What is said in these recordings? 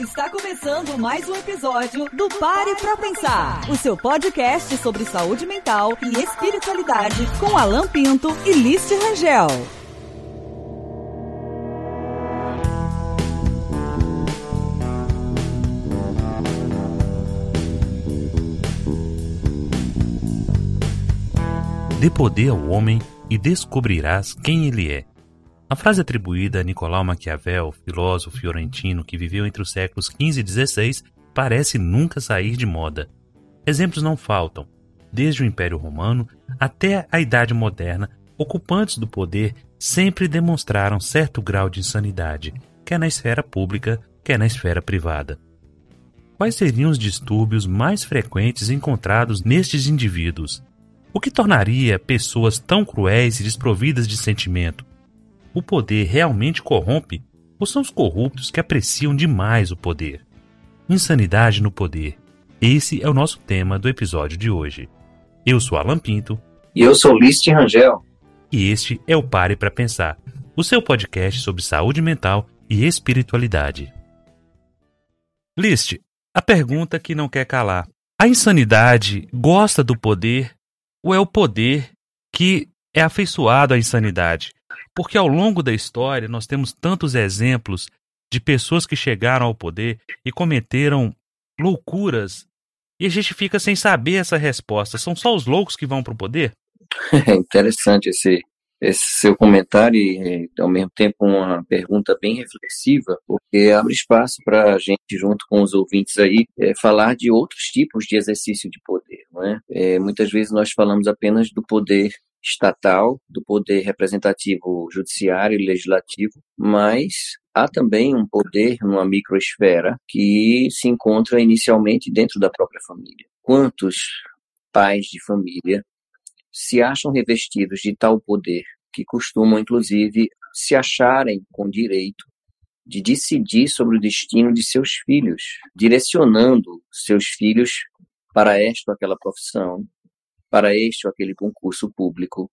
Está começando mais um episódio do Pare pra Pensar, o seu podcast sobre saúde mental e espiritualidade com Alan Pinto e Lice Rangel. Dê poder ao homem e descobrirás quem ele é. A frase atribuída a Nicolau Maquiavel, filósofo fiorentino que viveu entre os séculos XV e XVI, parece nunca sair de moda. Exemplos não faltam. Desde o Império Romano até a Idade Moderna, ocupantes do poder sempre demonstraram certo grau de insanidade, quer na esfera pública, quer na esfera privada. Quais seriam os distúrbios mais frequentes encontrados nestes indivíduos? O que tornaria pessoas tão cruéis e desprovidas de sentimento? O poder realmente corrompe ou são os corruptos que apreciam demais o poder? Insanidade no poder. Esse é o nosso tema do episódio de hoje. Eu sou Alan Pinto. E eu sou Liste Rangel. E este é o Pare para Pensar, o seu podcast sobre saúde mental e espiritualidade. Liste, a pergunta que não quer calar. A insanidade gosta do poder ou é o poder que é afeiçoado à insanidade? Porque ao longo da história nós temos tantos exemplos de pessoas que chegaram ao poder e cometeram loucuras e a gente fica sem saber essa resposta. São só os loucos que vão para o poder? É interessante esse, esse seu comentário e, ao mesmo tempo, uma pergunta bem reflexiva, porque abre espaço para a gente, junto com os ouvintes aí, é, falar de outros tipos de exercício de poder. Não é? É, muitas vezes nós falamos apenas do poder estatal, do poder representativo judiciário e legislativo, mas há também um poder numa microesfera que se encontra inicialmente dentro da própria família. Quantos pais de família se acham revestidos de tal poder que costumam, inclusive, se acharem com direito de decidir sobre o destino de seus filhos, direcionando seus filhos para esta ou aquela profissão, para este ou aquele concurso público,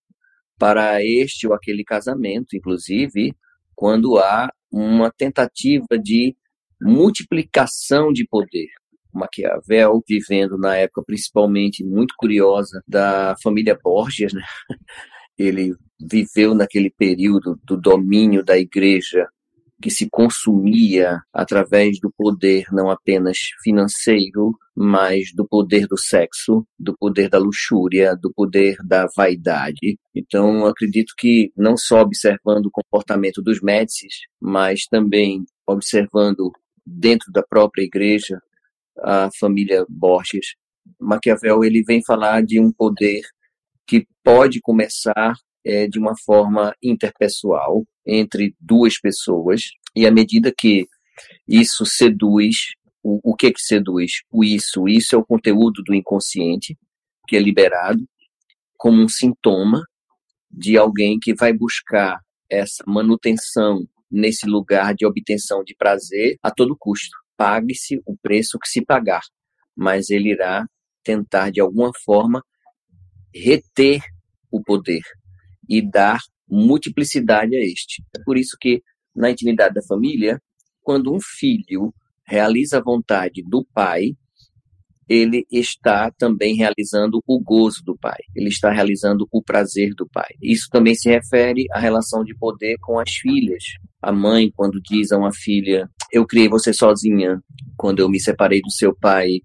para este ou aquele casamento, inclusive, quando há uma tentativa de multiplicação de poder. Maquiavel, vivendo na época principalmente muito curiosa da família Borgias, né? ele viveu naquele período do domínio da igreja que se consumia através do poder não apenas financeiro, mas do poder do sexo, do poder da luxúria, do poder da vaidade. Então, acredito que não só observando o comportamento dos Médicis, mas também observando dentro da própria igreja a família Borges, Maquiavel ele vem falar de um poder que pode começar é, de uma forma interpessoal entre duas pessoas. E à medida que isso seduz o, o que que seduz? O isso. Isso é o conteúdo do inconsciente que é liberado como um sintoma de alguém que vai buscar essa manutenção nesse lugar de obtenção de prazer a todo custo pague-se o preço que se pagar mas ele irá tentar de alguma forma reter o poder e dar multiplicidade a este. É por isso que, na intimidade da família, quando um filho realiza a vontade do pai, ele está também realizando o gozo do pai, ele está realizando o prazer do pai. Isso também se refere à relação de poder com as filhas. A mãe, quando diz a uma filha: Eu criei você sozinha, quando eu me separei do seu pai,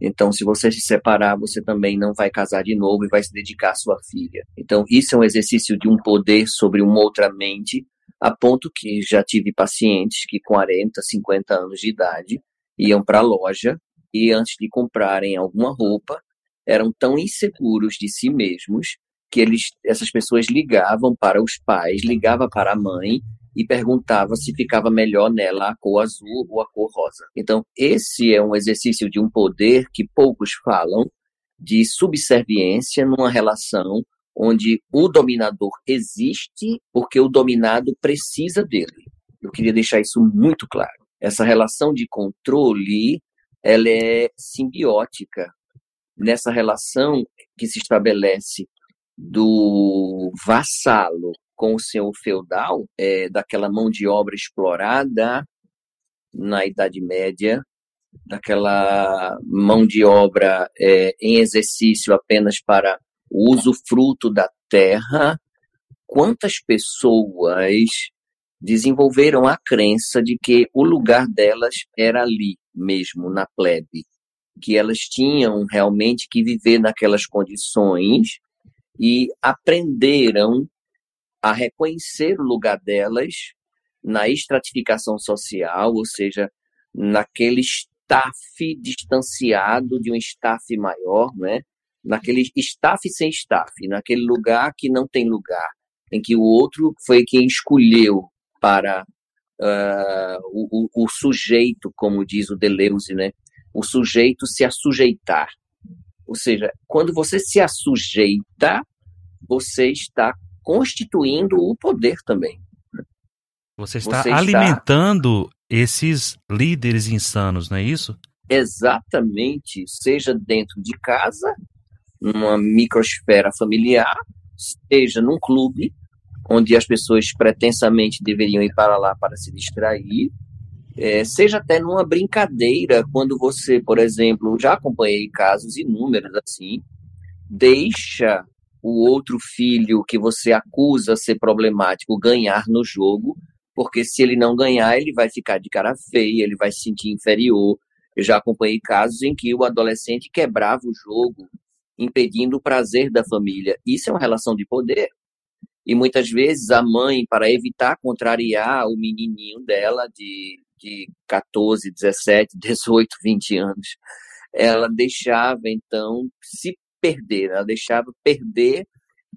então, se você se separar, você também não vai casar de novo e vai se dedicar à sua filha. Então, isso é um exercício de um poder sobre uma outra mente, a ponto que já tive pacientes que, com 40, 50 anos de idade, iam para a loja e, antes de comprarem alguma roupa, eram tão inseguros de si mesmos que eles, essas pessoas ligavam para os pais, ligavam para a mãe e perguntava se ficava melhor nela a cor azul ou a cor rosa. Então, esse é um exercício de um poder que poucos falam, de subserviência numa relação onde o dominador existe porque o dominado precisa dele. Eu queria deixar isso muito claro. Essa relação de controle, ela é simbiótica. Nessa relação que se estabelece do vassalo com o senhor feudal, é, daquela mão de obra explorada, na Idade Média, daquela mão de obra é, em exercício apenas para o uso fruto da terra, quantas pessoas desenvolveram a crença de que o lugar delas era ali mesmo, na plebe, que elas tinham realmente que viver naquelas condições e aprenderam a reconhecer o lugar delas na estratificação social, ou seja, naquele staff distanciado de um staff maior, né? naquele staff sem staff, naquele lugar que não tem lugar, em que o outro foi quem escolheu para uh, o, o, o, sujeito, como diz o Deleuze, né? o sujeito se assujeitar. Ou seja, quando você se assujeita, você está constituindo o poder também. Você está você alimentando está... esses líderes insanos, não é isso? Exatamente, seja dentro de casa, numa microsfera familiar, seja num clube, onde as pessoas pretensamente deveriam ir para lá para se distrair, é, seja até numa brincadeira, quando você, por exemplo, já acompanhei casos inúmeros assim, deixa o outro filho que você acusa ser problemático ganhar no jogo, porque se ele não ganhar, ele vai ficar de cara feia, ele vai se sentir inferior. Eu já acompanhei casos em que o adolescente quebrava o jogo, impedindo o prazer da família. Isso é uma relação de poder. E muitas vezes a mãe, para evitar contrariar o menininho dela de, de 14, 17, 18, 20 anos, ela deixava então se perder, ela deixava perder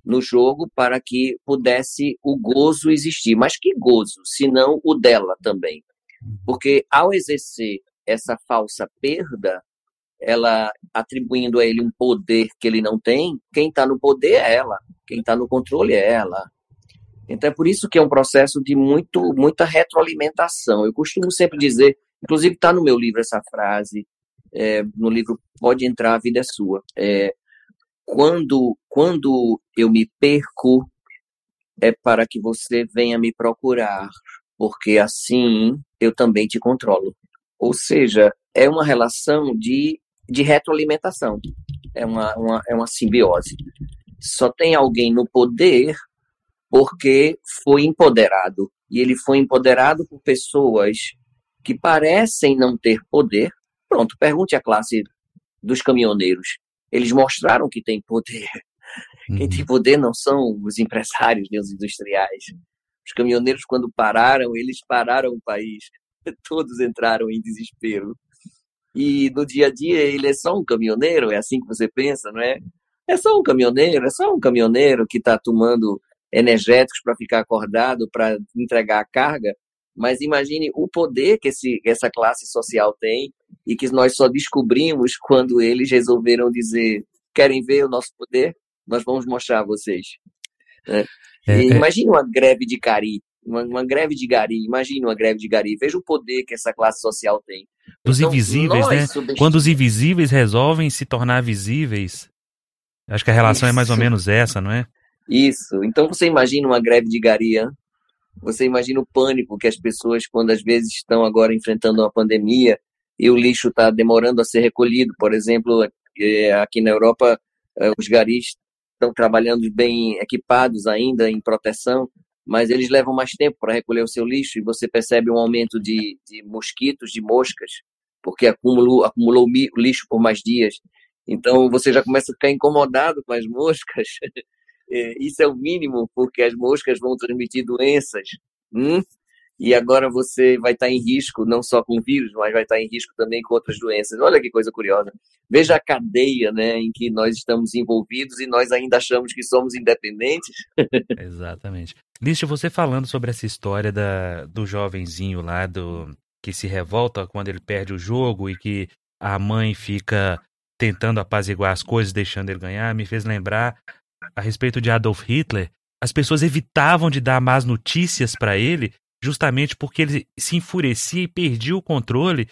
no jogo para que pudesse o gozo existir. Mas que gozo, se não o dela também? Porque ao exercer essa falsa perda, ela atribuindo a ele um poder que ele não tem, quem está no poder é ela, quem está no controle é ela. Então é por isso que é um processo de muito, muita retroalimentação. Eu costumo sempre dizer, inclusive está no meu livro essa frase, é, no livro Pode Entrar, a Vida é Sua. É, quando, quando eu me perco, é para que você venha me procurar, porque assim eu também te controlo. Ou seja, é uma relação de de retroalimentação. É uma, uma, é uma simbiose. Só tem alguém no poder porque foi empoderado. E ele foi empoderado por pessoas que parecem não ter poder. Pronto, pergunte à classe dos caminhoneiros. Eles mostraram que tem poder. Uhum. Quem tem poder não são os empresários nem os industriais. Os caminhoneiros, quando pararam, eles pararam o país. Todos entraram em desespero. E no dia a dia ele é só um caminhoneiro, é assim que você pensa, não é? É só um caminhoneiro, é só um caminhoneiro que está tomando energéticos para ficar acordado, para entregar a carga. Mas imagine o poder que esse, essa classe social tem e que nós só descobrimos quando eles resolveram dizer: querem ver o nosso poder? Nós vamos mostrar a vocês. Né? É, é. imagine uma greve de cari, uma, uma, greve de gari, imagine uma greve de gari, veja o poder que essa classe social tem. Os então, invisíveis, né? Quando os invisíveis resolvem se tornar visíveis. Acho que a relação Isso. é mais ou menos essa, não é? Isso. Então você imagina uma greve de garia, você imagina o pânico que as pessoas, quando às vezes estão agora enfrentando uma pandemia e o lixo está demorando a ser recolhido. Por exemplo, é, aqui na Europa, é, os garis estão trabalhando bem equipados ainda em proteção, mas eles levam mais tempo para recolher o seu lixo e você percebe um aumento de, de mosquitos, de moscas, porque acumulou, acumulou lixo por mais dias. Então você já começa a ficar incomodado com as moscas. É, isso é o mínimo, porque as moscas vão transmitir doenças. Hum? E agora você vai estar em risco, não só com vírus, mas vai estar em risco também com outras doenças. Olha que coisa curiosa. Veja a cadeia né, em que nós estamos envolvidos e nós ainda achamos que somos independentes. Exatamente. Lício, você falando sobre essa história da, do jovenzinho lá, do que se revolta quando ele perde o jogo e que a mãe fica tentando apaziguar as coisas, deixando ele ganhar, me fez lembrar a respeito de Adolf Hitler. As pessoas evitavam de dar más notícias para ele, justamente porque ele se enfurecia e perdia o controle.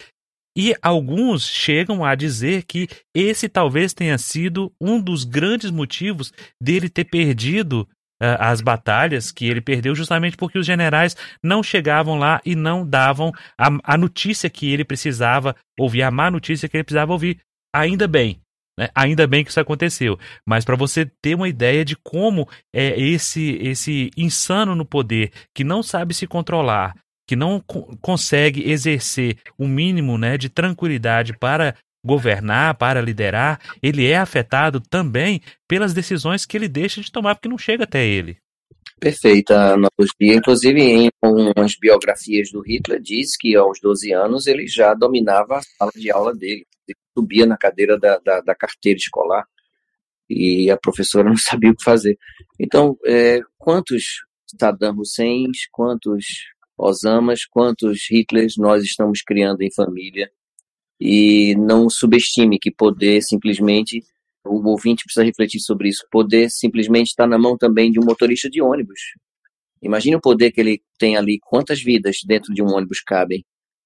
E alguns chegam a dizer que esse talvez tenha sido um dos grandes motivos dele ter perdido as batalhas que ele perdeu justamente porque os generais não chegavam lá e não davam a, a notícia que ele precisava ouvir, a má notícia que ele precisava ouvir. Ainda bem, né? Ainda bem que isso aconteceu. Mas para você ter uma ideia de como é esse, esse insano no poder, que não sabe se controlar, que não co consegue exercer o um mínimo né, de tranquilidade para governar, para liderar, ele é afetado também pelas decisões que ele deixa de tomar, porque não chega até ele. Perfeita analogia. Inclusive, em umas biografias do Hitler, diz que aos 12 anos ele já dominava a sala de aula dele. Subia na cadeira da, da, da carteira escolar e a professora não sabia o que fazer. Então, é, quantos Saddam Hussein, quantos Osamas, quantos Hitlers nós estamos criando em família e não subestime que poder simplesmente, o ouvinte precisa refletir sobre isso, poder simplesmente está na mão também de um motorista de ônibus. Imagine o poder que ele tem ali, quantas vidas dentro de um ônibus cabem.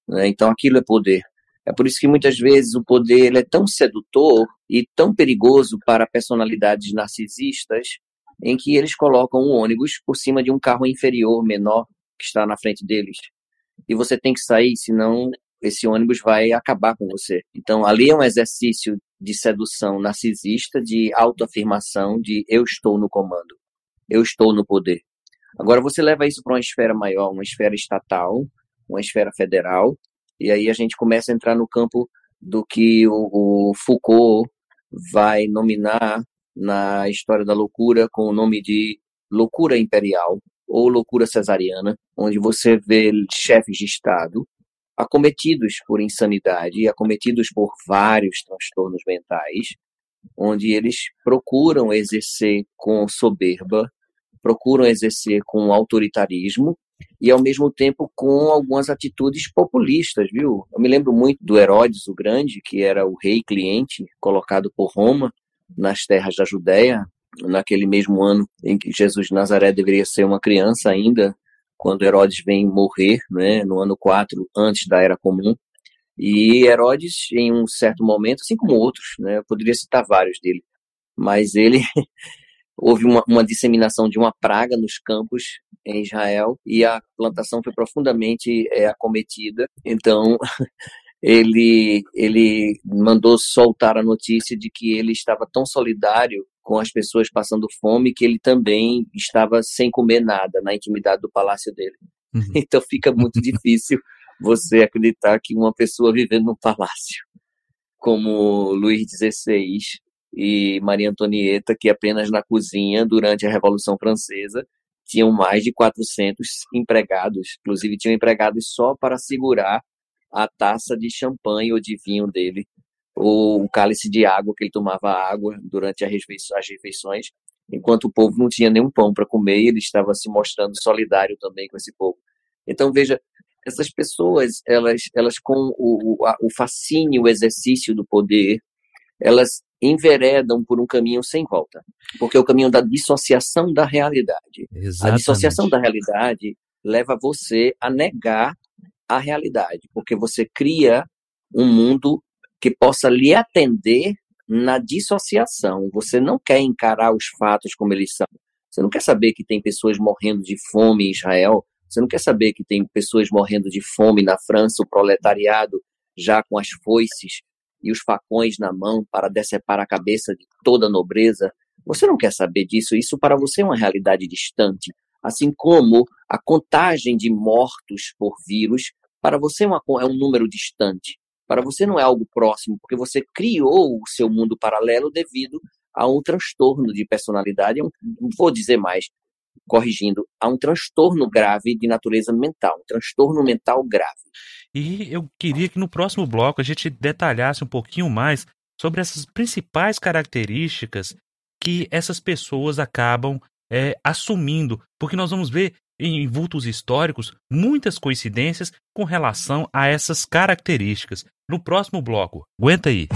Né? Então aquilo é poder. É por isso que muitas vezes o poder é tão sedutor e tão perigoso para personalidades narcisistas, em que eles colocam um ônibus por cima de um carro inferior, menor, que está na frente deles. E você tem que sair, senão esse ônibus vai acabar com você. Então, ali é um exercício de sedução narcisista, de autoafirmação, de eu estou no comando, eu estou no poder. Agora, você leva isso para uma esfera maior, uma esfera estatal, uma esfera federal, e aí a gente começa a entrar no campo do que o, o Foucault vai nominar na história da loucura com o nome de loucura imperial ou loucura cesariana, onde você vê chefes de Estado acometidos por insanidade e acometidos por vários transtornos mentais, onde eles procuram exercer com soberba, procuram exercer com autoritarismo e ao mesmo tempo com algumas atitudes populistas, viu? Eu me lembro muito do Herodes o Grande, que era o rei cliente colocado por Roma nas terras da Judéia, naquele mesmo ano em que Jesus de Nazaré deveria ser uma criança ainda, quando Herodes vem morrer, né, no ano 4 antes da Era Comum. E Herodes, em um certo momento, assim como outros, né, eu poderia citar vários dele, mas ele houve uma, uma, disseminação de uma praga nos campos em Israel e a plantação foi profundamente é, acometida. Então, ele, ele mandou soltar a notícia de que ele estava tão solidário com as pessoas passando fome que ele também estava sem comer nada na intimidade do palácio dele. Uhum. Então fica muito difícil você acreditar que uma pessoa vivendo num palácio como Luís XVI e Maria Antonieta, que apenas na cozinha durante a Revolução Francesa tinham mais de 400 empregados, inclusive tinham empregados só para segurar a taça de champanhe ou de vinho dele ou um cálice de água que ele tomava água durante as refeições, enquanto o povo não tinha nenhum pão para comer e ele estava se mostrando solidário também com esse povo. Então veja, essas pessoas, elas, elas com o, o fascínio, o exercício do poder, elas enveredam por um caminho sem volta, porque é o caminho da dissociação da realidade. Exatamente. A dissociação da realidade leva você a negar a realidade, porque você cria um mundo que possa lhe atender na dissociação. Você não quer encarar os fatos como eles são. Você não quer saber que tem pessoas morrendo de fome em Israel. Você não quer saber que tem pessoas morrendo de fome na França, o proletariado já com as foices e os facões na mão para decepar a cabeça de toda a nobreza. Você não quer saber disso. Isso para você é uma realidade distante. Assim como a contagem de mortos por vírus, para você é, uma, é um número distante. Para você não é algo próximo, porque você criou o seu mundo paralelo devido a um transtorno de personalidade, não vou dizer mais, corrigindo, a um transtorno grave de natureza mental, um transtorno mental grave. E eu queria que no próximo bloco a gente detalhasse um pouquinho mais sobre essas principais características que essas pessoas acabam é, assumindo, porque nós vamos ver em vultos históricos muitas coincidências com relação a essas características. No próximo bloco, aguenta aí.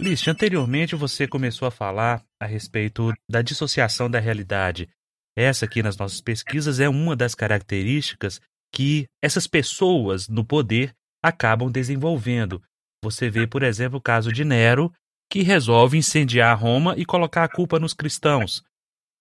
List, anteriormente você começou a falar a respeito da dissociação da realidade. Essa aqui nas nossas pesquisas é uma das características que essas pessoas no poder acabam desenvolvendo. Você vê, por exemplo, o caso de Nero, que resolve incendiar Roma e colocar a culpa nos cristãos.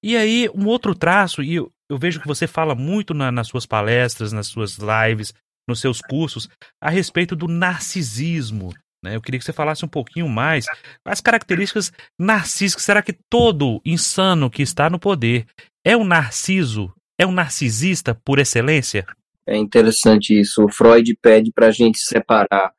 E aí, um outro traço, e eu, vejo que você fala muito na, nas suas palestras, nas suas lives, nos seus cursos, a respeito do narcisismo. Né? Eu queria que você falasse um pouquinho mais as características narcísicas. Será que todo insano que está no poder é um narciso? É um narcisista por excelência? É interessante isso. O Freud pede para a gente separar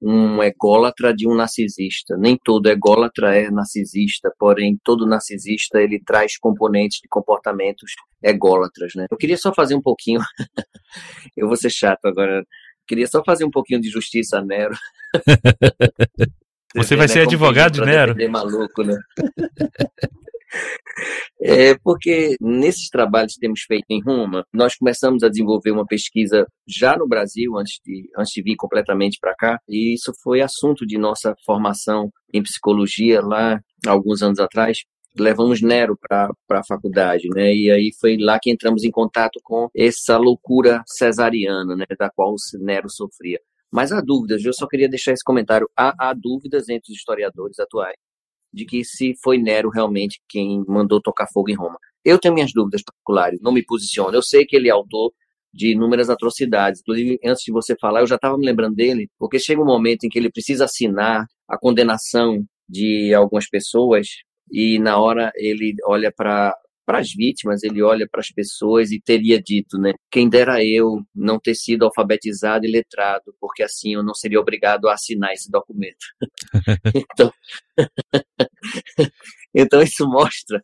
um ególatra de um narcisista. Nem todo ególatra é narcisista, porém todo narcisista ele traz componentes de comportamentos ególatras, né? Eu queria só fazer um pouquinho, eu vou ser chato agora, queria só fazer um pouquinho de justiça a Nero. Você, Você vai né, ser advogado de Nero? maluco, né? É porque nesses trabalhos que temos feito em Roma, nós começamos a desenvolver uma pesquisa já no Brasil, antes de, antes de vir completamente para cá, e isso foi assunto de nossa formação em psicologia lá alguns anos atrás. Levamos Nero para a faculdade, né? E aí foi lá que entramos em contato com essa loucura cesariana, né? Da qual Nero sofria. Mas há dúvidas, eu só queria deixar esse comentário. Há, há dúvidas entre os historiadores atuais de que se foi Nero realmente quem mandou tocar fogo em Roma. Eu tenho minhas dúvidas particulares, não me posiciono. Eu sei que ele é autor de inúmeras atrocidades. Inclusive, antes de você falar, eu já estava me lembrando dele, porque chega um momento em que ele precisa assinar a condenação de algumas pessoas e na hora ele olha para as vítimas, ele olha para as pessoas e teria dito, né? Quem dera eu não ter sido alfabetizado e letrado, porque assim eu não seria obrigado a assinar esse documento. então, então isso mostra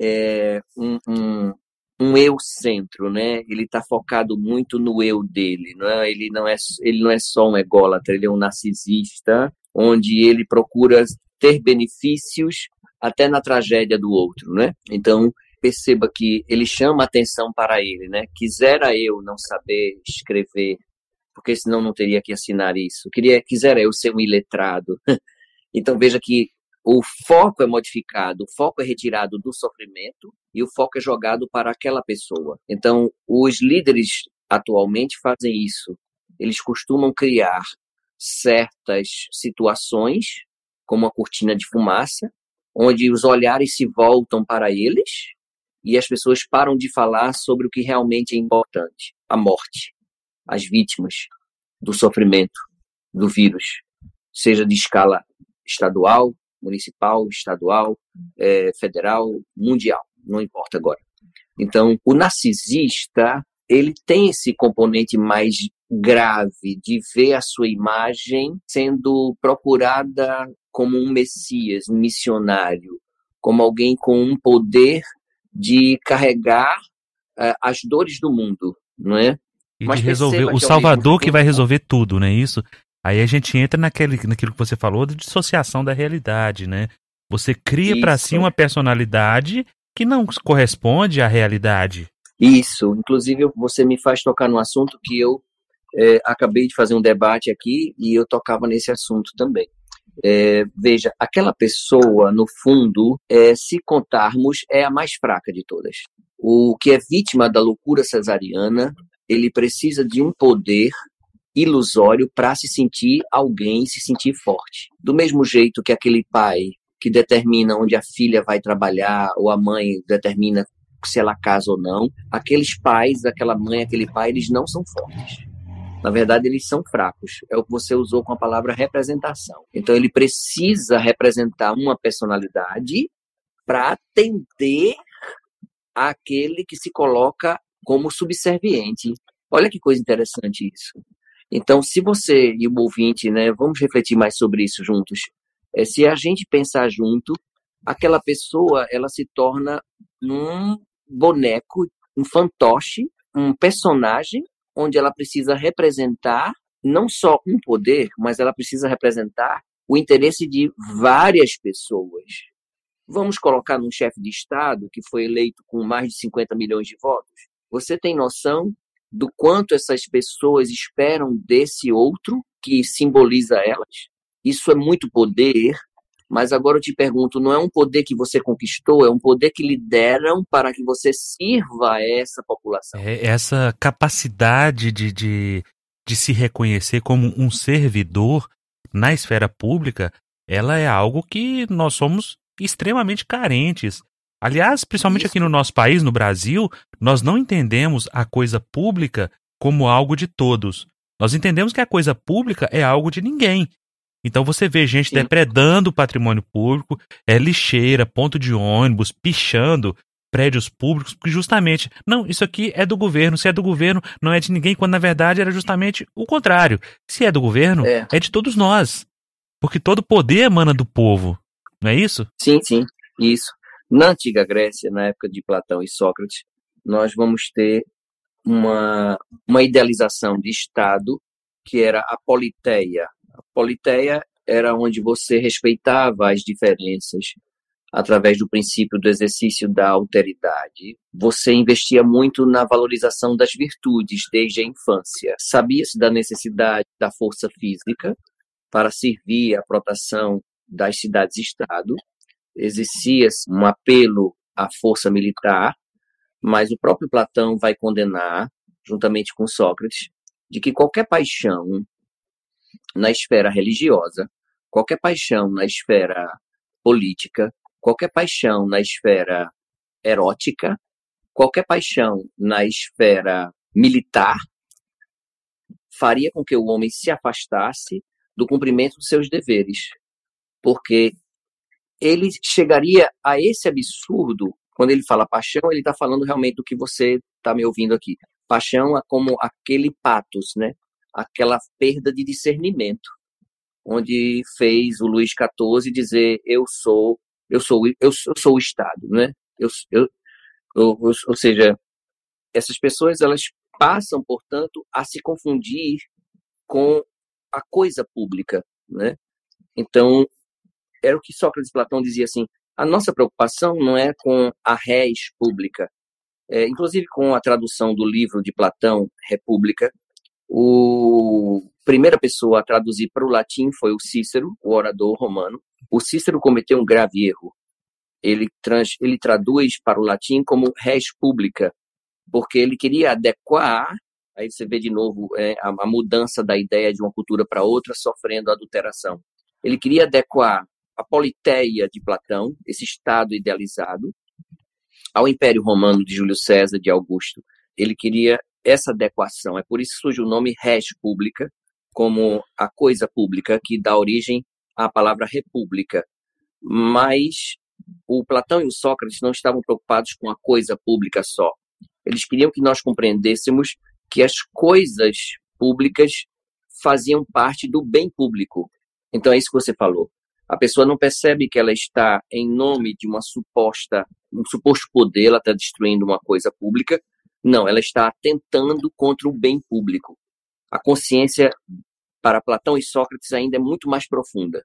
é, um, um, um eu centro, né? Ele está focado muito no eu dele, não é? Ele não é ele não é só um ególatra, ele é um narcisista, onde ele procura ter benefícios até na tragédia do outro, né? Então, perceba que ele chama atenção para ele, né? Quisera eu não saber escrever, porque senão não teria que assinar isso. Queria, quisera eu ser um iletrado. então veja que o foco é modificado, o foco é retirado do sofrimento e o foco é jogado para aquela pessoa. Então, os líderes atualmente fazem isso. Eles costumam criar certas situações, como a cortina de fumaça, onde os olhares se voltam para eles e as pessoas param de falar sobre o que realmente é importante: a morte, as vítimas do sofrimento do vírus, seja de escala estadual, municipal, estadual, é, federal, mundial, não importa agora. Então, o narcisista ele tem esse componente mais grave de ver a sua imagem sendo procurada como um messias, um missionário, como alguém com um poder de carregar uh, as dores do mundo, não é? E Mas de resolver o Salvador que vai resolver tudo, não é isso? Aí a gente entra naquele, naquilo que você falou de dissociação da realidade, né? Você cria para si uma personalidade que não corresponde à realidade. Isso. Inclusive, você me faz tocar num assunto que eu é, acabei de fazer um debate aqui e eu tocava nesse assunto também. É, veja, aquela pessoa, no fundo, é, se contarmos, é a mais fraca de todas. O que é vítima da loucura cesariana, ele precisa de um poder ilusório para se sentir alguém, se sentir forte. Do mesmo jeito que aquele pai que determina onde a filha vai trabalhar, ou a mãe determina se ela casa ou não, aqueles pais, aquela mãe, aquele pai, eles não são fortes. Na verdade, eles são fracos. É o que você usou com a palavra representação. Então, ele precisa representar uma personalidade para atender aquele que se coloca como subserviente. Olha que coisa interessante isso. Então, se você e o ouvinte, né, vamos refletir mais sobre isso juntos. É, se a gente pensar junto, aquela pessoa ela se torna um boneco, um fantoche, um personagem onde ela precisa representar não só um poder, mas ela precisa representar o interesse de várias pessoas. Vamos colocar num chefe de Estado que foi eleito com mais de 50 milhões de votos. Você tem noção do quanto essas pessoas esperam desse outro que simboliza elas? Isso é muito poder, mas agora eu te pergunto, não é um poder que você conquistou, é um poder que lhe deram para que você sirva a essa população. É essa capacidade de, de, de se reconhecer como um servidor na esfera pública ela é algo que nós somos extremamente carentes. Aliás, principalmente Isso. aqui no nosso país, no Brasil, nós não entendemos a coisa pública como algo de todos. Nós entendemos que a coisa pública é algo de ninguém. Então você vê gente Sim. depredando o patrimônio público, é lixeira, ponto de ônibus, pichando prédios públicos, porque justamente, não, isso aqui é do governo, se é do governo, não é de ninguém, quando na verdade era justamente o contrário. Se é do governo, é, é de todos nós. Porque todo poder emana do povo, não é isso? Sim, sim, isso. Na antiga Grécia, na época de Platão e Sócrates, nós vamos ter uma, uma idealização de Estado que era a politeia. A politeia era onde você respeitava as diferenças através do princípio do exercício da alteridade. Você investia muito na valorização das virtudes desde a infância. Sabia-se da necessidade da força física para servir à proteção das cidades-estado exercia-se um apelo à força militar, mas o próprio Platão vai condenar, juntamente com Sócrates, de que qualquer paixão na esfera religiosa, qualquer paixão na esfera política, qualquer paixão na esfera erótica, qualquer paixão na esfera militar, faria com que o homem se afastasse do cumprimento dos seus deveres, porque ele chegaria a esse absurdo, quando ele fala paixão, ele está falando realmente do que você está me ouvindo aqui. Paixão é como aquele patos, né? Aquela perda de discernimento, onde fez o Luís XIV dizer eu sou, eu sou, eu sou, eu sou o Estado, né? Eu, eu, eu, ou seja, essas pessoas elas passam, portanto, a se confundir com a coisa pública, né? Então, era o que Sócrates Platão dizia assim: a nossa preocupação não é com a res pública. É, inclusive, com a tradução do livro de Platão, República, o primeira pessoa a traduzir para o latim foi o Cícero, o orador romano. O Cícero cometeu um grave erro. Ele, trans, ele traduz para o latim como res pública, porque ele queria adequar, aí você vê de novo é, a, a mudança da ideia de uma cultura para outra sofrendo adulteração. Ele queria adequar a politeia de Platão, esse Estado idealizado, ao Império Romano de Júlio César, de Augusto. Ele queria essa adequação. É por isso que surge o nome res pública, como a coisa pública, que dá origem à palavra república. Mas o Platão e o Sócrates não estavam preocupados com a coisa pública só. Eles queriam que nós compreendêssemos que as coisas públicas faziam parte do bem público. Então é isso que você falou. A pessoa não percebe que ela está em nome de uma suposta, um suposto poder, ela está destruindo uma coisa pública. Não, ela está atentando contra o bem público. A consciência para Platão e Sócrates ainda é muito mais profunda.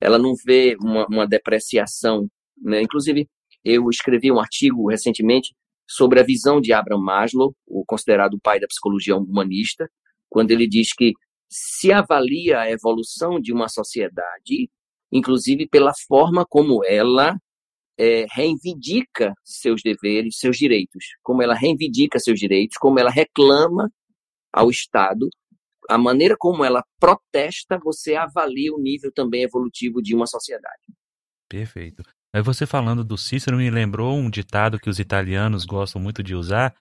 Ela não vê uma, uma depreciação. Né? Inclusive, eu escrevi um artigo recentemente sobre a visão de Abraham Maslow, o considerado pai da psicologia humanista, quando ele diz que se avalia a evolução de uma sociedade inclusive pela forma como ela é, reivindica seus deveres, seus direitos, como ela reivindica seus direitos, como ela reclama ao Estado, a maneira como ela protesta, você avalia o nível também evolutivo de uma sociedade. Perfeito. Aí você falando do Cícero me lembrou um ditado que os italianos gostam muito de usar,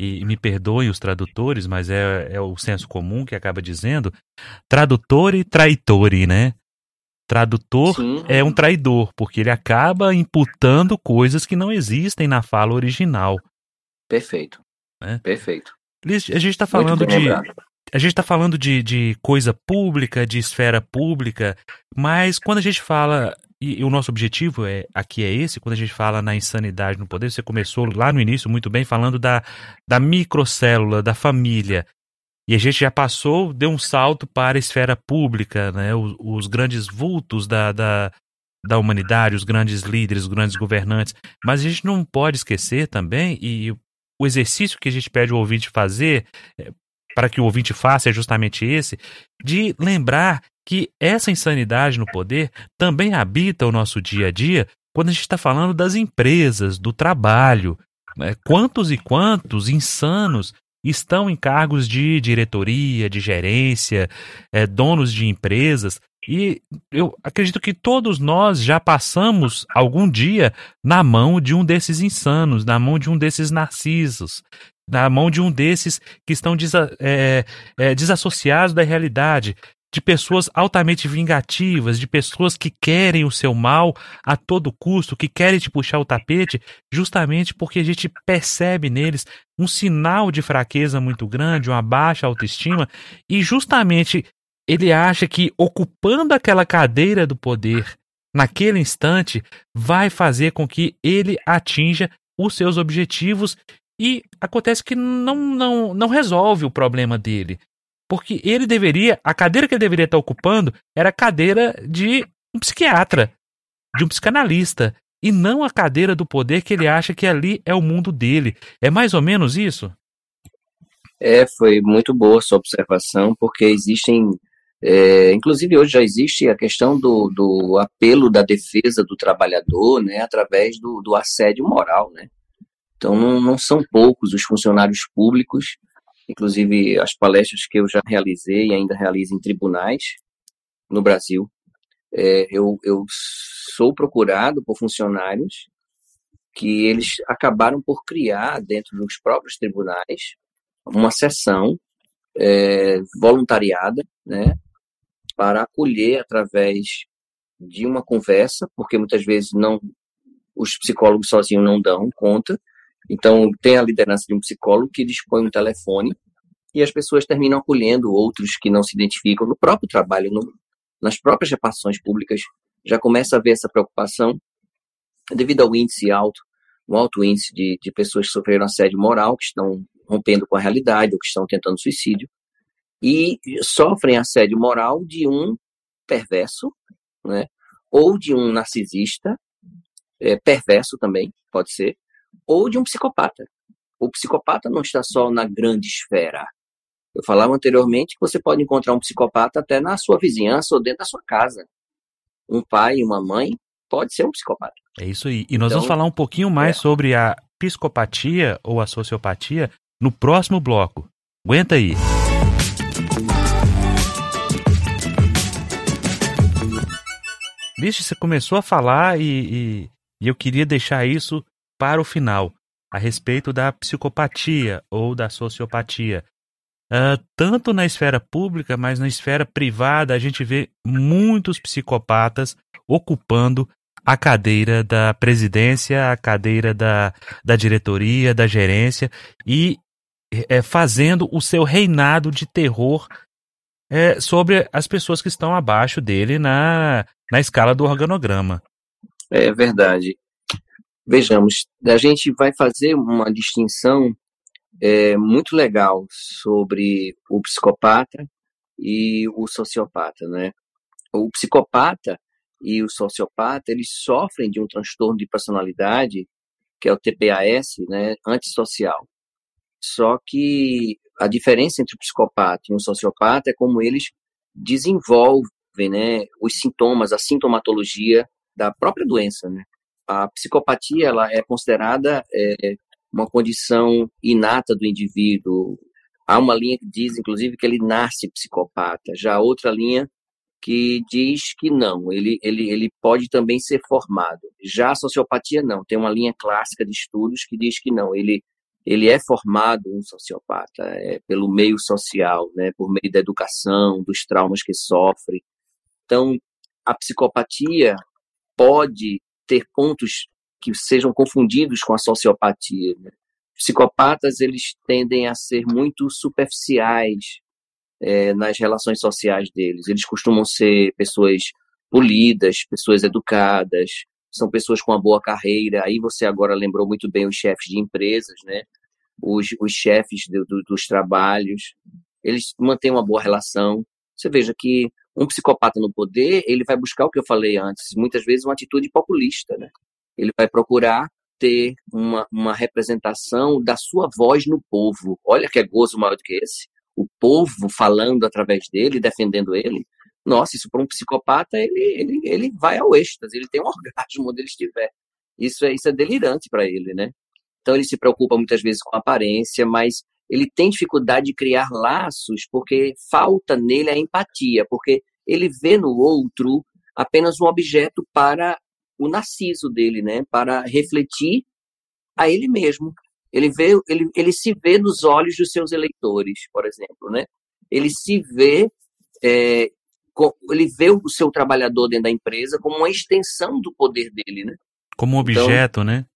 e me perdoem os tradutores, mas é, é o senso comum que acaba dizendo, tradutore traitore, né? Tradutor Sim. é um traidor, porque ele acaba imputando coisas que não existem na fala original. Perfeito. Né? Perfeito. A gente está falando de. A gente está falando de, de coisa pública, de esfera pública, mas quando a gente fala e, e, o nosso objetivo é aqui é esse, quando a gente fala na insanidade no poder, você começou lá no início muito bem falando da, da microcélula, da família. E a gente já passou, deu um salto para a esfera pública, né? os, os grandes vultos da, da, da humanidade, os grandes líderes, os grandes governantes. Mas a gente não pode esquecer também, e o exercício que a gente pede o ouvinte fazer, é, para que o ouvinte faça, é justamente esse, de lembrar que essa insanidade no poder também habita o nosso dia a dia quando a gente está falando das empresas, do trabalho. Né? Quantos e quantos insanos estão em cargos de diretoria, de gerência, é, donos de empresas, E eu acredito que todos nós já passamos algum dia na mão de um desses insanos, na mão de um desses narcisos, na mão de um desses que estão desa é, é, desassociados da realidade, de pessoas altamente vingativas, de pessoas que querem o seu mal a todo custo, que querem te puxar o tapete, justamente porque a gente percebe neles um sinal de fraqueza muito grande, uma baixa autoestima, e justamente ele acha que ocupando aquela cadeira do poder naquele instante vai fazer com que ele atinja os seus objetivos e acontece que não, não, não resolve o problema dele. Porque ele deveria, a cadeira que ele deveria estar ocupando era a cadeira de um psiquiatra, de um psicanalista, e não a cadeira do poder que ele acha que ali é o mundo dele. É mais ou menos isso? É, foi muito boa sua observação, porque existem, é, inclusive hoje já existe a questão do, do apelo da defesa do trabalhador, né, através do, do assédio moral, né. Então não, não são poucos os funcionários públicos inclusive as palestras que eu já realizei e ainda realizo em tribunais no Brasil. É, eu, eu sou procurado por funcionários que eles acabaram por criar dentro dos próprios tribunais uma sessão é, voluntariada, né, para acolher através de uma conversa, porque muitas vezes não os psicólogos sozinhos não dão conta, então, tem a liderança de um psicólogo que dispõe um telefone e as pessoas terminam acolhendo outros que não se identificam no próprio trabalho, no, nas próprias repartições públicas. Já começa a ver essa preocupação devido ao índice alto, um alto índice de, de pessoas que sofreram assédio moral, que estão rompendo com a realidade ou que estão tentando suicídio, e sofrem assédio moral de um perverso, né, ou de um narcisista, é, perverso também, pode ser, ou de um psicopata. O psicopata não está só na grande esfera. Eu falava anteriormente que você pode encontrar um psicopata até na sua vizinhança ou dentro da sua casa. Um pai e uma mãe pode ser um psicopata. É isso aí. E nós então, vamos falar um pouquinho mais é. sobre a psicopatia ou a sociopatia no próximo bloco. Aguenta aí. Vixe, você começou a falar e, e, e eu queria deixar isso para o final, a respeito da psicopatia ou da sociopatia. Uh, tanto na esfera pública, mas na esfera privada, a gente vê muitos psicopatas ocupando a cadeira da presidência, a cadeira da, da diretoria, da gerência e é, fazendo o seu reinado de terror é, sobre as pessoas que estão abaixo dele na, na escala do organograma. É verdade. Vejamos, a gente vai fazer uma distinção é, muito legal sobre o psicopata e o sociopata, né? O psicopata e o sociopata, eles sofrem de um transtorno de personalidade, que é o TPAS, né, antissocial. Só que a diferença entre o psicopata e um sociopata é como eles desenvolvem, né, os sintomas, a sintomatologia da própria doença, né? A psicopatia ela é considerada é, uma condição inata do indivíduo. Há uma linha que diz, inclusive, que ele nasce psicopata. Já outra linha que diz que não, ele, ele, ele pode também ser formado. Já a sociopatia não, tem uma linha clássica de estudos que diz que não, ele, ele é formado um sociopata é, pelo meio social, né, por meio da educação, dos traumas que sofre. Então, a psicopatia pode ter pontos que sejam confundidos com a sociopatia. Né? Psicopatas eles tendem a ser muito superficiais é, nas relações sociais deles. Eles costumam ser pessoas polidas, pessoas educadas, são pessoas com uma boa carreira. Aí você agora lembrou muito bem os chefes de empresas, né? Os, os chefes do, do, dos trabalhos, eles mantêm uma boa relação. Você veja que um psicopata no poder, ele vai buscar o que eu falei antes, muitas vezes uma atitude populista, né? Ele vai procurar ter uma, uma representação da sua voz no povo. Olha que é gozo maior do que esse. O povo falando através dele, defendendo ele. Nossa, isso para um psicopata, ele, ele, ele vai ao êxtase, ele tem um orgasmo onde ele estiver. Isso é, isso é delirante para ele, né? Então ele se preocupa muitas vezes com a aparência, mas ele tem dificuldade de criar laços porque falta nele a empatia, porque ele vê no outro apenas um objeto para o narciso dele, né? Para refletir a ele mesmo. Ele vê, ele, ele se vê nos olhos dos seus eleitores, por exemplo, né? Ele se vê, é, ele vê o seu trabalhador dentro da empresa como uma extensão do poder dele, né? Como um então, objeto, então, né?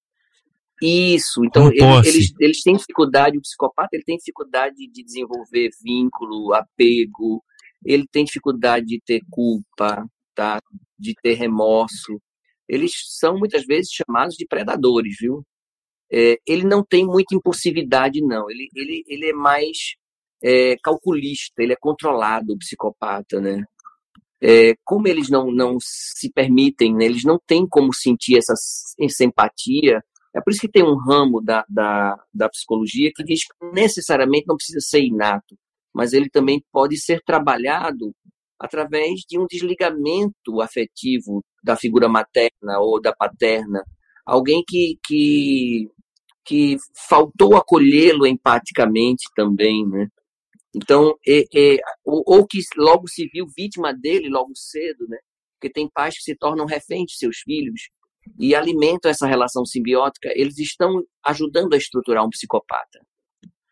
Isso, então eles, eles, eles, têm dificuldade, o psicopata ele tem dificuldade de desenvolver vínculo, apego, ele tem dificuldade de ter culpa, tá? de ter remorso. Eles são muitas vezes chamados de predadores, viu? É, ele não tem muita impulsividade, não. Ele, ele, ele é mais é, calculista, ele é controlado, o psicopata, né? É, como eles não, não se permitem, né? eles não têm como sentir essa, essa empatia, é por isso que tem um ramo da, da, da psicologia que diz que necessariamente não precisa ser inato, mas ele também pode ser trabalhado através de um desligamento afetivo da figura materna ou da paterna. Alguém que, que, que faltou acolhê-lo empaticamente também, né? Então, ou, ou, que logo se viu vítima dele logo cedo, né? Porque tem pais que se tornam reféns de seus filhos e alimentam essa relação simbiótica, eles estão ajudando a estruturar um psicopata.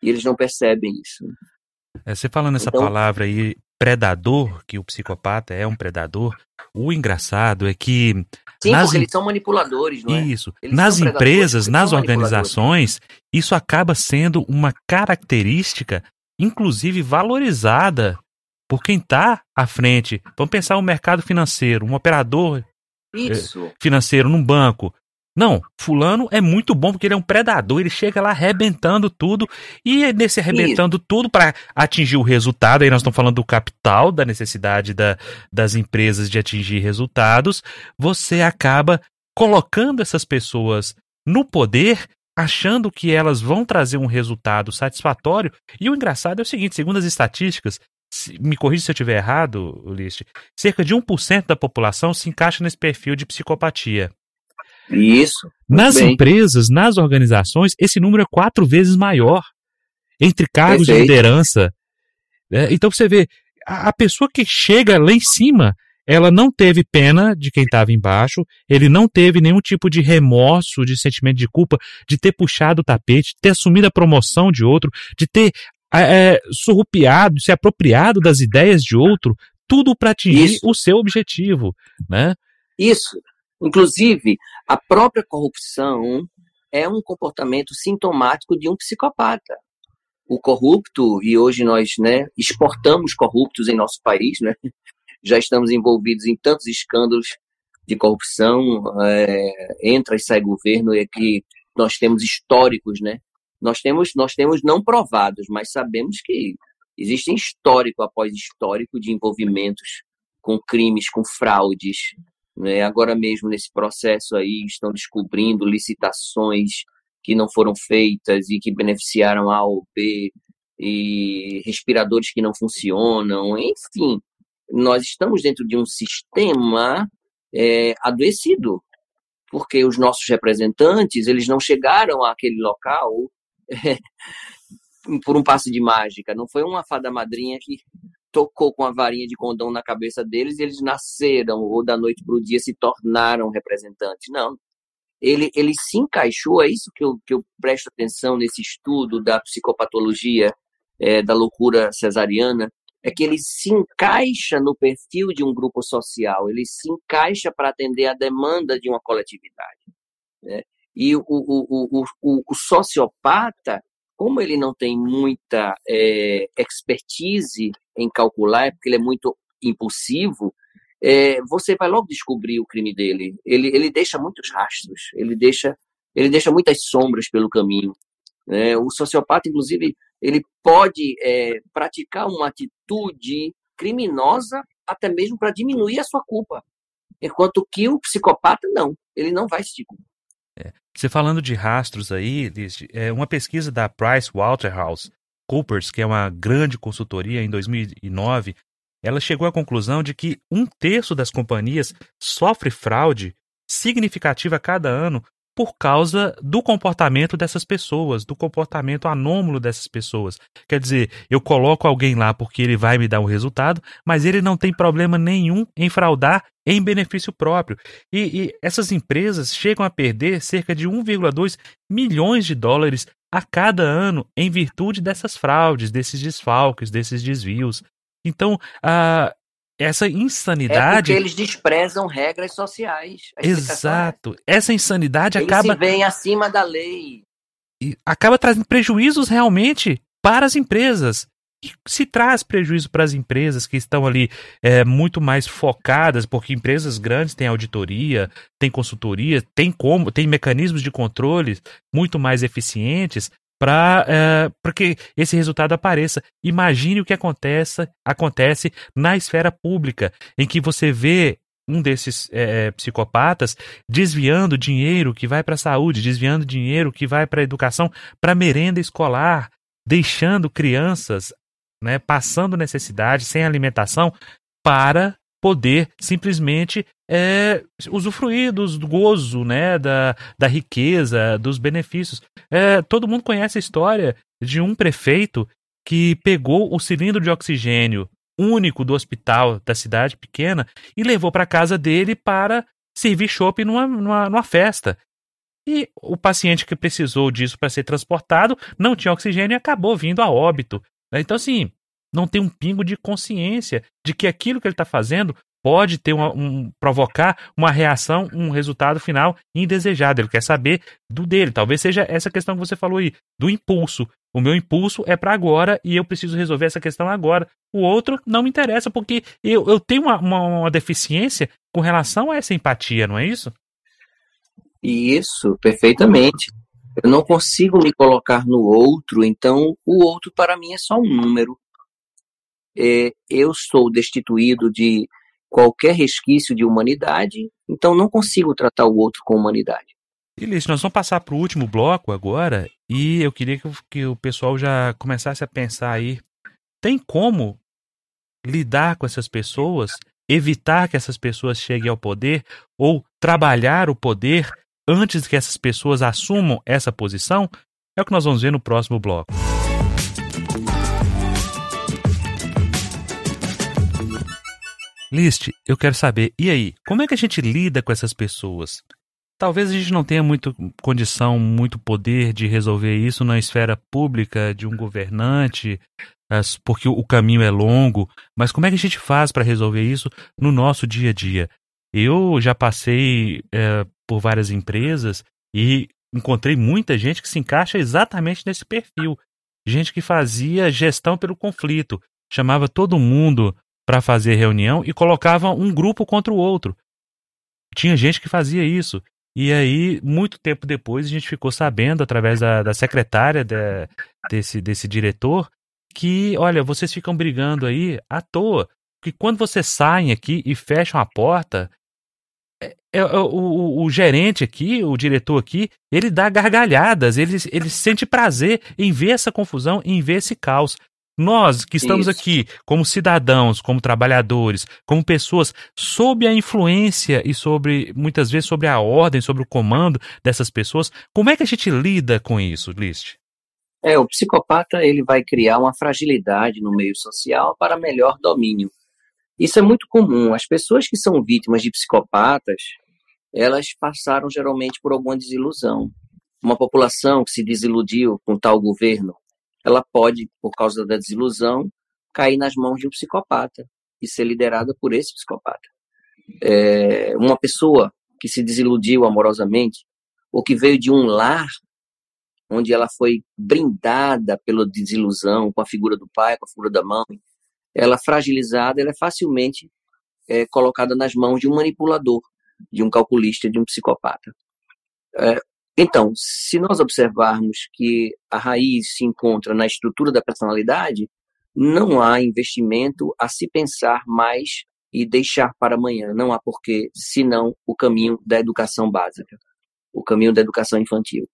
E eles não percebem isso. É, você falando essa então, palavra aí, predador, que o psicopata é um predador, o engraçado é que. Sim, nas porque eles são manipuladores, não é? Isso. Eles nas empresas, nas organizações, isso acaba sendo uma característica, inclusive valorizada por quem está à frente. Vamos pensar o mercado financeiro, um operador isso. É, financeiro num banco. Não, fulano é muito bom porque ele é um predador, ele chega lá arrebentando tudo e nesse arrebentando Isso. tudo para atingir o resultado, aí nós estamos falando do capital, da necessidade da, das empresas de atingir resultados, você acaba colocando essas pessoas no poder, achando que elas vão trazer um resultado satisfatório. E o engraçado é o seguinte, segundo as estatísticas, me corrija se eu estiver errado, Ulisses, cerca de 1% da população se encaixa nesse perfil de psicopatia. Isso. Nas bem. empresas, nas organizações, esse número é quatro vezes maior. Entre cargos Perfeito. de liderança. É, então você vê, a, a pessoa que chega lá em cima, ela não teve pena de quem estava embaixo, ele não teve nenhum tipo de remorso, de sentimento de culpa, de ter puxado o tapete, de ter assumido a promoção de outro, de ter é, surrupiado, se apropriado das ideias de outro, tudo para atingir Isso. o seu objetivo, né? Isso. Inclusive, a própria corrupção é um comportamento sintomático de um psicopata. O corrupto, e hoje nós né, exportamos corruptos em nosso país, né? já estamos envolvidos em tantos escândalos de corrupção, é, entra e sai governo, é que nós temos históricos né, nós temos, nós temos não provados, mas sabemos que existem histórico após histórico de envolvimentos com crimes, com fraudes. Né? Agora mesmo, nesse processo aí, estão descobrindo licitações que não foram feitas e que beneficiaram A ou B, e respiradores que não funcionam, enfim. Nós estamos dentro de um sistema é, adoecido, porque os nossos representantes eles não chegaram àquele local por um passe de mágica. Não foi uma fada madrinha que tocou com a varinha de condão na cabeça deles e eles nasceram, ou da noite para o dia se tornaram representantes. Não. Ele, ele se encaixou, é isso que eu, que eu presto atenção nesse estudo da psicopatologia é, da loucura cesariana, é que ele se encaixa no perfil de um grupo social, ele se encaixa para atender a demanda de uma coletividade. Né? E o, o, o, o, sociopata, como ele não tem muita é, expertise em calcular, é porque ele é muito impulsivo, é, você vai logo descobrir o crime dele. Ele, ele deixa muitos rastros, ele deixa, ele deixa muitas sombras pelo caminho. Né? O sociopata, inclusive, ele pode é, praticar uma atitude criminosa até mesmo para diminuir a sua culpa. Enquanto que o psicopata, não. Ele não vai sentir culpa. É. Você falando de rastros aí, é uma pesquisa da Price Waterhouse Coopers, que é uma grande consultoria em 2009, ela chegou à conclusão de que um terço das companhias sofre fraude significativa a cada ano por causa do comportamento dessas pessoas, do comportamento anômalo dessas pessoas. Quer dizer, eu coloco alguém lá porque ele vai me dar um resultado, mas ele não tem problema nenhum em fraudar em benefício próprio. E, e essas empresas chegam a perder cerca de 1,2 milhões de dólares a cada ano em virtude dessas fraudes, desses desfalques, desses desvios. Então, uh, essa insanidade. É porque eles desprezam regras sociais. É Exato. É. Essa insanidade eles acaba. Se vem acima da lei. E acaba trazendo prejuízos realmente para as empresas. E se traz prejuízo para as empresas que estão ali é, muito mais focadas, porque empresas grandes têm auditoria, têm consultoria, tem como, tem mecanismos de controle muito mais eficientes para é, que esse resultado apareça. Imagine o que acontece, acontece na esfera pública, em que você vê um desses é, psicopatas desviando dinheiro que vai para a saúde, desviando dinheiro que vai para a educação, para merenda escolar, deixando crianças né, passando necessidade, sem alimentação, para poder simplesmente é, usufruir dos, do gozo, né, da, da riqueza, dos benefícios. É, todo mundo conhece a história de um prefeito que pegou o cilindro de oxigênio único do hospital da cidade pequena e levou para casa dele para servir chopp numa, numa, numa festa. E o paciente que precisou disso para ser transportado não tinha oxigênio e acabou vindo a óbito. Então, assim, não tem um pingo de consciência de que aquilo que ele está fazendo pode ter uma, um, provocar uma reação, um resultado final indesejado. Ele quer saber do dele. Talvez seja essa questão que você falou aí, do impulso. O meu impulso é para agora e eu preciso resolver essa questão agora. O outro não me interessa porque eu, eu tenho uma, uma, uma deficiência com relação a essa empatia, não é isso? Isso, perfeitamente. Eu não consigo me colocar no outro, então o outro para mim é só um número. É, eu sou destituído de qualquer resquício de humanidade, então não consigo tratar o outro com humanidade. Beleza, nós vamos passar para o último bloco agora e eu queria que, que o pessoal já começasse a pensar aí. Tem como lidar com essas pessoas, evitar que essas pessoas cheguem ao poder ou trabalhar o poder antes que essas pessoas assumam essa posição? É o que nós vamos ver no próximo bloco. List, eu quero saber, e aí, como é que a gente lida com essas pessoas? Talvez a gente não tenha muito condição, muito poder de resolver isso na esfera pública de um governante, porque o caminho é longo, mas como é que a gente faz para resolver isso no nosso dia a dia? Eu já passei é, por várias empresas e encontrei muita gente que se encaixa exatamente nesse perfil. Gente que fazia gestão pelo conflito, chamava todo mundo para fazer reunião e colocava um grupo contra o outro. Tinha gente que fazia isso. E aí, muito tempo depois, a gente ficou sabendo, através da, da secretária de, desse, desse diretor, que, olha, vocês ficam brigando aí à toa. Que quando vocês saem aqui e fecham a porta, é, é, é, o, o, o, gerente aqui, o diretor aqui, ele dá gargalhadas, ele, ele sente prazer em ver essa confusão, em ver esse caos. Nós que estamos Isso. aqui como cidadãos, como trabalhadores, como pessoas sob a influência e sobre muitas vezes sobre a ordem, sobre o comando dessas pessoas, como é que a gente lida com isso, List? É, o psicopata ele vai criar uma fragilidade no meio social para melhor domínio. Isso é muito comum. As pessoas que são vítimas de psicopatas, elas passaram geralmente por alguma desilusão. Uma população que se desiludiu com tal governo, ela pode, por causa da desilusão, cair nas mãos de um psicopata e ser liderada por esse psicopata. É, uma pessoa que se desiludiu amorosamente ou que veio de um lar onde ela foi brindada pela desilusão com a figura do pai, com a figura da mãe, ela fragilizada, ela é facilmente é, colocada nas mãos de um manipulador, de um calculista, de um psicopata. É, então, se nós observarmos que a raiz se encontra na estrutura da personalidade, não há investimento a se pensar mais e deixar para amanhã. Não há porquê, senão o caminho da educação básica, o caminho da educação infantil.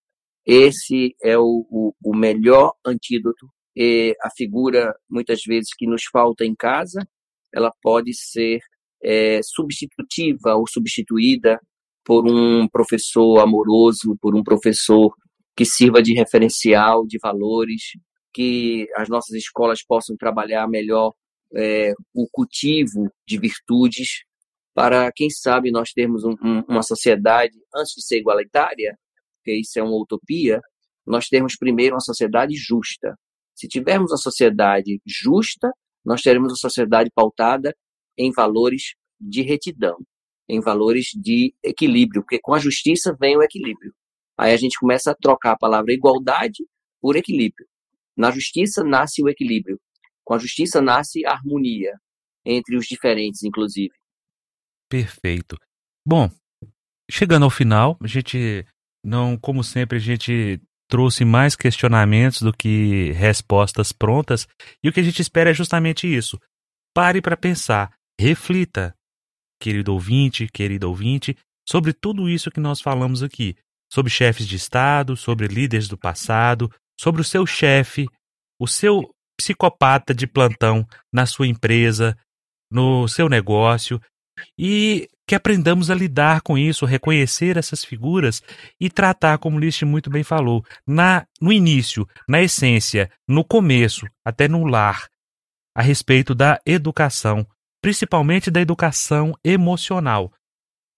Esse é o, o, o melhor antídoto. E a figura, muitas vezes, que nos falta em casa, ela pode ser é, substitutiva ou substituída por um professor amoroso, por um professor que sirva de referencial de valores, que as nossas escolas possam trabalhar melhor é, o cultivo de virtudes, para, quem sabe, nós termos um, um, uma sociedade, antes de ser igualitária, porque isso é uma utopia, nós temos primeiro uma sociedade justa. Se tivermos uma sociedade justa, nós teremos uma sociedade pautada em valores de retidão, em valores de equilíbrio, porque com a justiça vem o equilíbrio. Aí a gente começa a trocar a palavra igualdade por equilíbrio. Na justiça nasce o equilíbrio. Com a justiça nasce a harmonia entre os diferentes, inclusive. Perfeito. Bom, chegando ao final, a gente não, como sempre, a gente trouxe mais questionamentos do que respostas prontas, e o que a gente espera é justamente isso. Pare para pensar, reflita, querido ouvinte, querido ouvinte, sobre tudo isso que nós falamos aqui, sobre chefes de Estado, sobre líderes do passado, sobre o seu chefe, o seu psicopata de plantão na sua empresa, no seu negócio, e que aprendamos a lidar com isso, reconhecer essas figuras e tratar, como o List muito bem falou, na, no início, na essência, no começo, até no lar, a respeito da educação, principalmente da educação emocional.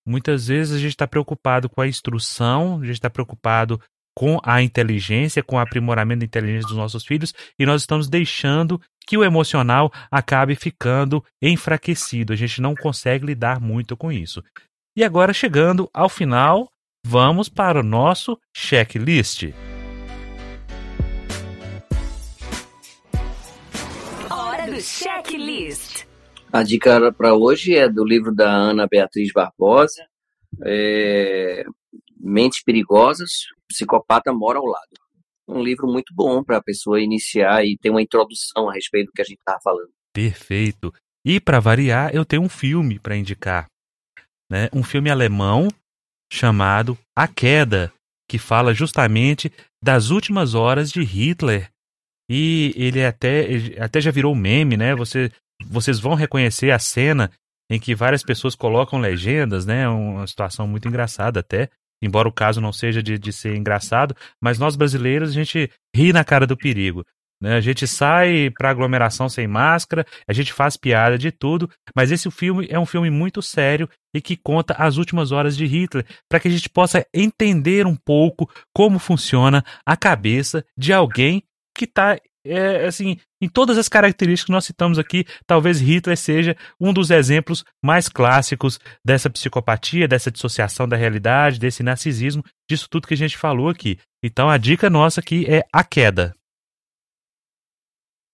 Muitas vezes a gente está preocupado com a instrução, a gente está preocupado com a inteligência, com o aprimoramento da inteligência dos nossos filhos, e nós estamos deixando que o emocional acabe ficando enfraquecido. A gente não consegue lidar muito com isso. E agora, chegando ao final, vamos para o nosso checklist. Hora do checklist. A dica para hoje é do livro da Ana Beatriz Barbosa, é, Mentes Perigosas, Psicopata Mora ao Lado um livro muito bom para a pessoa iniciar e ter uma introdução a respeito do que a gente estava falando. Perfeito. E para variar, eu tenho um filme para indicar, né? Um filme alemão chamado A Queda, que fala justamente das últimas horas de Hitler. E ele até, até já virou meme, né? Você, vocês vão reconhecer a cena em que várias pessoas colocam legendas, né? Uma situação muito engraçada até embora o caso não seja de, de ser engraçado, mas nós brasileiros a gente ri na cara do perigo. Né? A gente sai para aglomeração sem máscara, a gente faz piada de tudo, mas esse filme é um filme muito sério e que conta as últimas horas de Hitler, para que a gente possa entender um pouco como funciona a cabeça de alguém que está é, assim, em todas as características que nós citamos aqui, talvez Hitler seja um dos exemplos mais clássicos dessa psicopatia, dessa dissociação da realidade, desse narcisismo, disso tudo que a gente falou aqui. Então a dica nossa aqui é a queda.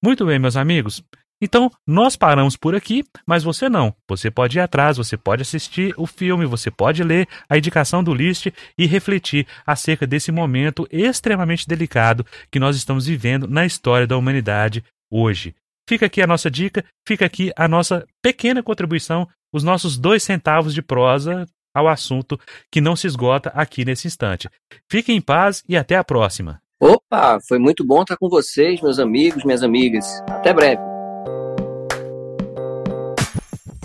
Muito bem, meus amigos. Então, nós paramos por aqui, mas você não. Você pode ir atrás, você pode assistir o filme, você pode ler a indicação do List e refletir acerca desse momento extremamente delicado que nós estamos vivendo na história da humanidade hoje. Fica aqui a nossa dica, fica aqui a nossa pequena contribuição, os nossos dois centavos de prosa ao assunto que não se esgota aqui nesse instante. Fiquem em paz e até a próxima. Opa, foi muito bom estar com vocês, meus amigos, minhas amigas. Até breve.